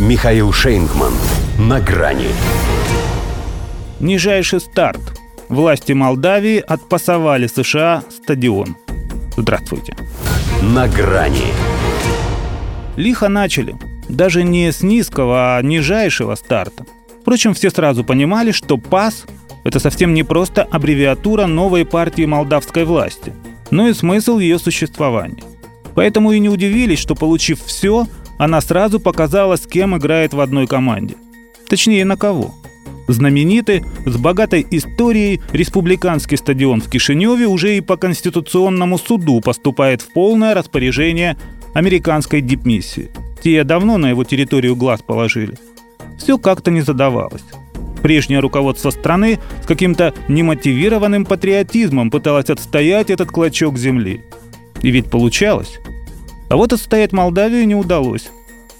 Михаил Шейнгман. На грани. Нижайший старт. Власти Молдавии отпасовали США стадион. Здравствуйте. На грани. Лихо начали. Даже не с низкого, а нижайшего старта. Впрочем, все сразу понимали, что ПАС – это совсем не просто аббревиатура новой партии молдавской власти, но и смысл ее существования. Поэтому и не удивились, что получив все, она сразу показала, с кем играет в одной команде. Точнее, на кого. Знаменитый, с богатой историей республиканский стадион в Кишиневе уже и по Конституционному суду поступает в полное распоряжение американской дипмиссии. Те давно на его территорию глаз положили. Все как-то не задавалось. Прежнее руководство страны с каким-то немотивированным патриотизмом пыталось отстоять этот клочок земли. И ведь получалось. А вот отстоять Молдавию не удалось.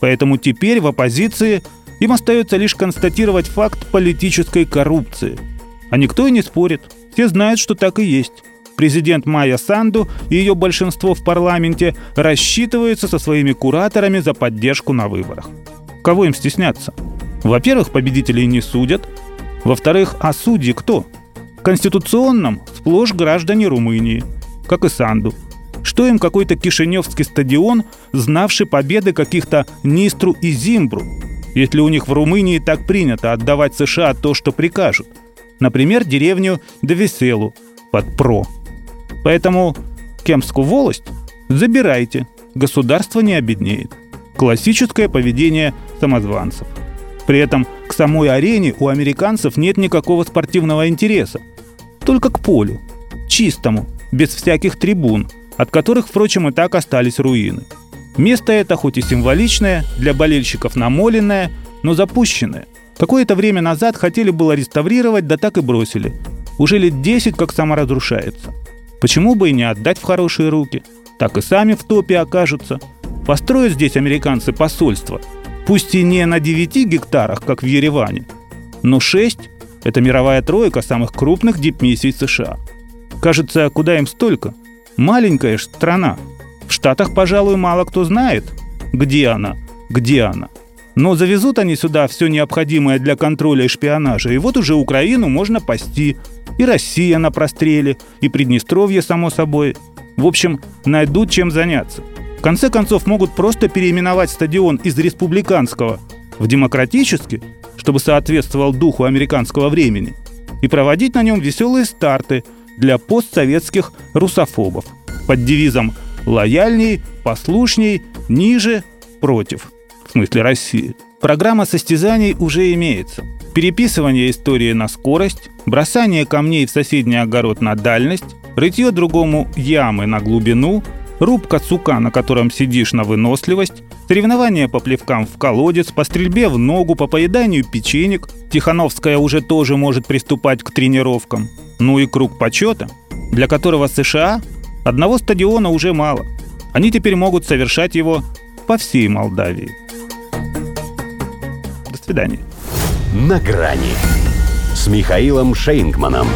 Поэтому теперь в оппозиции им остается лишь констатировать факт политической коррупции. А никто и не спорит. Все знают, что так и есть. Президент Майя Санду и ее большинство в парламенте рассчитываются со своими кураторами за поддержку на выборах. Кого им стесняться? Во-первых, победителей не судят. Во-вторых, а судьи кто? В конституционном сплошь граждане Румынии, как и Санду – что им какой-то кишиневский стадион, знавший победы каких-то Нистру и Зимбру, если у них в Румынии так принято отдавать США то, что прикажут. Например, деревню Довеселу под ПРО. Поэтому Кемскую волость забирайте, государство не обеднеет. Классическое поведение самозванцев. При этом к самой арене у американцев нет никакого спортивного интереса. Только к полю. Чистому, без всяких трибун – от которых, впрочем, и так остались руины. Место это, хоть и символичное, для болельщиков намоленное, но запущенное. Какое-то время назад хотели было реставрировать, да так и бросили. Уже лет 10 как саморазрушается. Почему бы и не отдать в хорошие руки? Так и сами в топе окажутся. Построят здесь американцы посольство. Пусть и не на 9 гектарах, как в Ереване, но 6 – это мировая тройка самых крупных дипмиссий США. Кажется, куда им столько – Маленькая ж страна. В Штатах, пожалуй, мало кто знает, где она, где она. Но завезут они сюда все необходимое для контроля и шпионажа, и вот уже Украину можно пасти. И Россия на простреле, и Приднестровье, само собой. В общем, найдут чем заняться. В конце концов, могут просто переименовать стадион из республиканского в демократический, чтобы соответствовал духу американского времени, и проводить на нем веселые старты – для постсоветских русофобов под девизом «лояльней», «послушней», «ниже», «против» в смысле России. Программа состязаний уже имеется. Переписывание истории на скорость, бросание камней в соседний огород на дальность, рытье другому ямы на глубину, рубка сука, на котором сидишь на выносливость, соревнования по плевкам в колодец, по стрельбе в ногу, по поеданию печенек. Тихановская уже тоже может приступать к тренировкам. Ну и круг почета, для которого США одного стадиона уже мало. Они теперь могут совершать его по всей Молдавии. До свидания. На грани с Михаилом Шейнгманом.